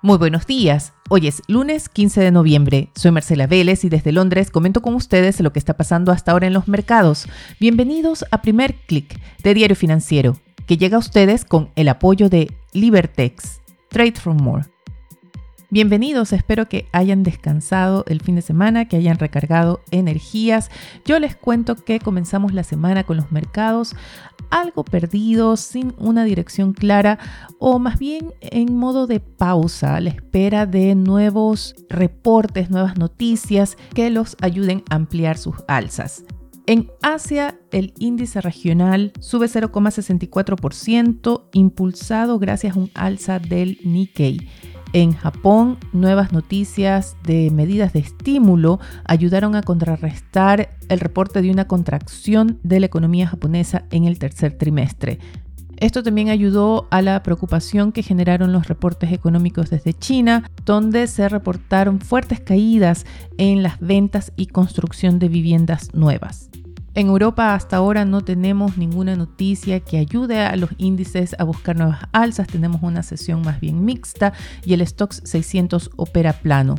Muy buenos días. Hoy es lunes 15 de noviembre. Soy Marcela Vélez y desde Londres comento con ustedes lo que está pasando hasta ahora en los mercados. Bienvenidos a Primer Click de Diario Financiero, que llega a ustedes con el apoyo de Libertex. Trade from More. Bienvenidos, espero que hayan descansado el fin de semana, que hayan recargado energías. Yo les cuento que comenzamos la semana con los mercados algo perdidos, sin una dirección clara o más bien en modo de pausa, a la espera de nuevos reportes, nuevas noticias que los ayuden a ampliar sus alzas. En Asia, el índice regional sube 0,64%, impulsado gracias a un alza del Nikkei. En Japón, nuevas noticias de medidas de estímulo ayudaron a contrarrestar el reporte de una contracción de la economía japonesa en el tercer trimestre. Esto también ayudó a la preocupación que generaron los reportes económicos desde China, donde se reportaron fuertes caídas en las ventas y construcción de viviendas nuevas. En Europa hasta ahora no tenemos ninguna noticia que ayude a los índices a buscar nuevas alzas. Tenemos una sesión más bien mixta y el Stoxx 600 opera plano.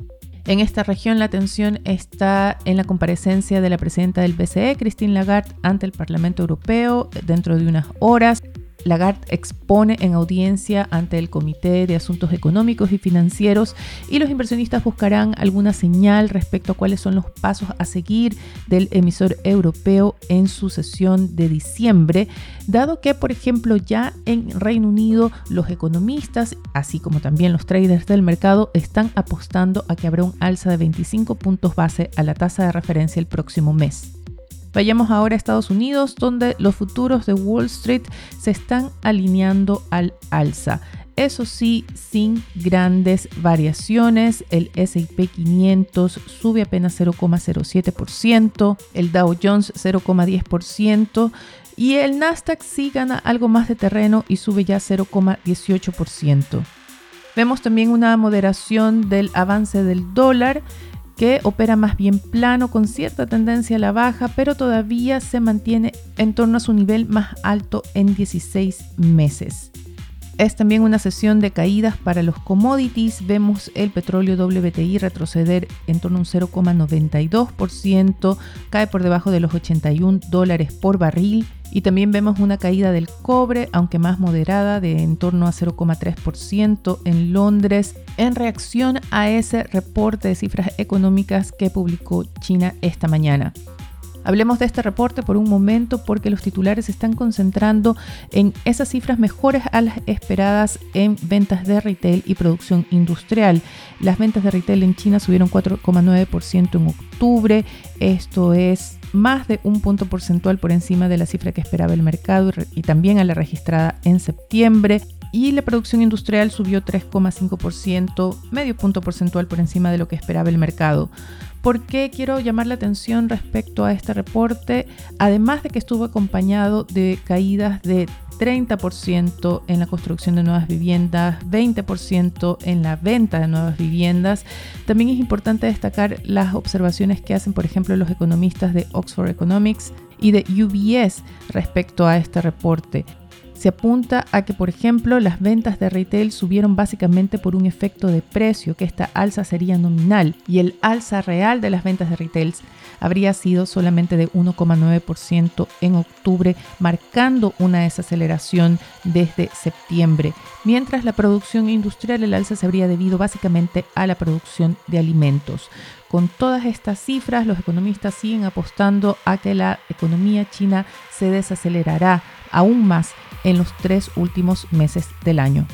En esta región la atención está en la comparecencia de la presidenta del BCE, Christine Lagarde, ante el Parlamento Europeo dentro de unas horas. Lagarde expone en audiencia ante el Comité de Asuntos Económicos y Financieros y los inversionistas buscarán alguna señal respecto a cuáles son los pasos a seguir del emisor europeo en su sesión de diciembre, dado que, por ejemplo, ya en Reino Unido los economistas, así como también los traders del mercado, están apostando a que habrá un alza de 25 puntos base a la tasa de referencia el próximo mes. Vayamos ahora a Estados Unidos, donde los futuros de Wall Street se están alineando al alza. Eso sí, sin grandes variaciones, el SP 500 sube apenas 0,07%, el Dow Jones 0,10% y el Nasdaq sí gana algo más de terreno y sube ya 0,18%. Vemos también una moderación del avance del dólar que opera más bien plano con cierta tendencia a la baja, pero todavía se mantiene en torno a su nivel más alto en 16 meses. Es también una sesión de caídas para los commodities. Vemos el petróleo WTI retroceder en torno a un 0,92%, cae por debajo de los 81 dólares por barril. Y también vemos una caída del cobre, aunque más moderada, de en torno a 0,3% en Londres, en reacción a ese reporte de cifras económicas que publicó China esta mañana. Hablemos de este reporte por un momento porque los titulares se están concentrando en esas cifras mejores a las esperadas en ventas de retail y producción industrial. Las ventas de retail en China subieron 4,9% en octubre. Esto es más de un punto porcentual por encima de la cifra que esperaba el mercado y también a la registrada en septiembre. Y la producción industrial subió 3,5%, medio punto porcentual por encima de lo que esperaba el mercado. ¿Por qué quiero llamar la atención respecto a este reporte? Además de que estuvo acompañado de caídas de 30% en la construcción de nuevas viviendas, 20% en la venta de nuevas viviendas. También es importante destacar las observaciones que hacen, por ejemplo, los economistas de Oxford Economics y de UBS respecto a este reporte se apunta a que, por ejemplo, las ventas de retail subieron básicamente por un efecto de precio, que esta alza sería nominal, y el alza real de las ventas de retail habría sido solamente de 1,9% en octubre, marcando una desaceleración desde septiembre, mientras la producción industrial, el alza se habría debido básicamente a la producción de alimentos. Con todas estas cifras, los economistas siguen apostando a que la economía china se desacelerará aún más en los tres últimos meses del año.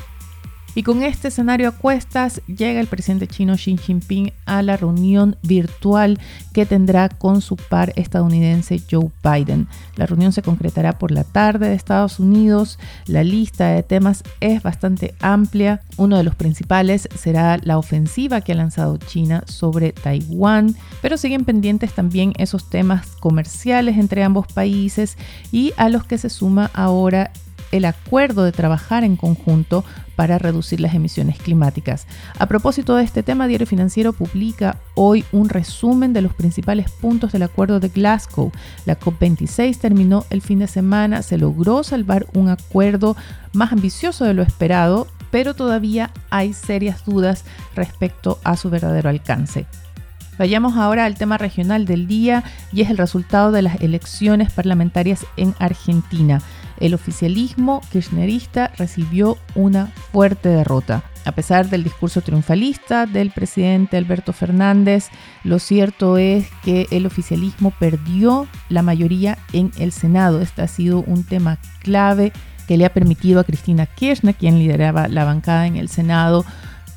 Y con este escenario a cuestas llega el presidente chino Xi Jinping a la reunión virtual que tendrá con su par estadounidense Joe Biden. La reunión se concretará por la tarde de Estados Unidos. La lista de temas es bastante amplia. Uno de los principales será la ofensiva que ha lanzado China sobre Taiwán, pero siguen pendientes también esos temas comerciales entre ambos países y a los que se suma ahora el acuerdo de trabajar en conjunto para reducir las emisiones climáticas. A propósito de este tema, Diario Financiero publica hoy un resumen de los principales puntos del acuerdo de Glasgow. La COP26 terminó el fin de semana, se logró salvar un acuerdo más ambicioso de lo esperado pero todavía hay serias dudas respecto a su verdadero alcance. Vayamos ahora al tema regional del día y es el resultado de las elecciones parlamentarias en Argentina. El oficialismo kirchnerista recibió una fuerte derrota. A pesar del discurso triunfalista del presidente Alberto Fernández, lo cierto es que el oficialismo perdió la mayoría en el Senado. Este ha sido un tema clave que le ha permitido a Cristina Kirchner, quien lideraba la bancada en el Senado,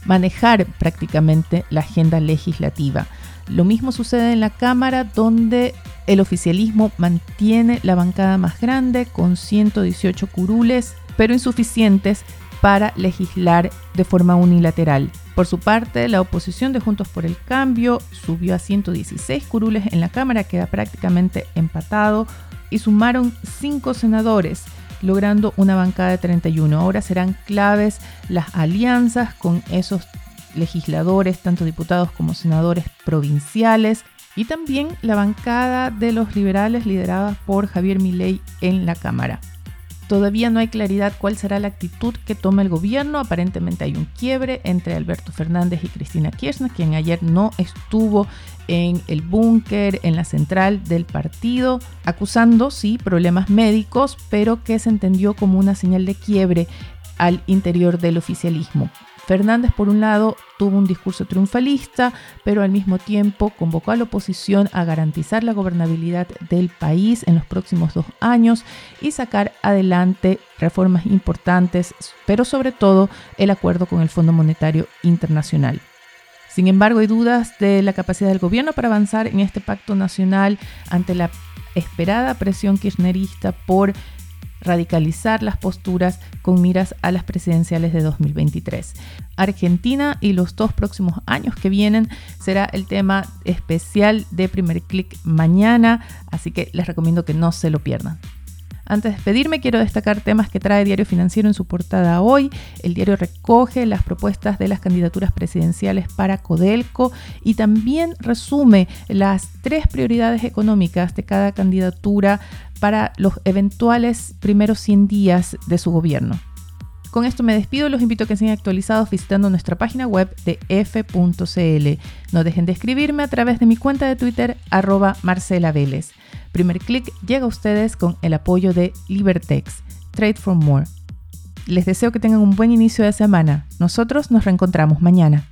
manejar prácticamente la agenda legislativa. Lo mismo sucede en la Cámara, donde el oficialismo mantiene la bancada más grande con 118 curules, pero insuficientes para legislar de forma unilateral. Por su parte, la oposición de Juntos por el Cambio subió a 116 curules en la Cámara, queda prácticamente empatado, y sumaron cinco senadores logrando una bancada de 31. Ahora serán claves las alianzas con esos legisladores, tanto diputados como senadores provinciales, y también la bancada de los liberales liderada por Javier Milei en la Cámara. Todavía no hay claridad cuál será la actitud que tome el gobierno. Aparentemente hay un quiebre entre Alberto Fernández y Cristina Kirchner, quien ayer no estuvo en el búnker, en la central del partido, acusando, sí, problemas médicos, pero que se entendió como una señal de quiebre al interior del oficialismo. Fernández, por un lado, tuvo un discurso triunfalista, pero al mismo tiempo convocó a la oposición a garantizar la gobernabilidad del país en los próximos dos años y sacar adelante reformas importantes, pero sobre todo el acuerdo con el Fondo Monetario Internacional. Sin embargo, hay dudas de la capacidad del gobierno para avanzar en este pacto nacional ante la esperada presión kirchnerista por radicalizar las posturas con miras a las presidenciales de 2023. Argentina y los dos próximos años que vienen será el tema especial de primer clic mañana, así que les recomiendo que no se lo pierdan. Antes de despedirme, quiero destacar temas que trae Diario Financiero en su portada hoy. El diario recoge las propuestas de las candidaturas presidenciales para Codelco y también resume las tres prioridades económicas de cada candidatura para los eventuales primeros 100 días de su gobierno. Con esto me despido los invito a que sean actualizados visitando nuestra página web de f.cl. No dejen de escribirme a través de mi cuenta de Twitter arroba Marcela Vélez. Primer clic llega a ustedes con el apoyo de Libertex, Trade for More. Les deseo que tengan un buen inicio de semana. Nosotros nos reencontramos mañana.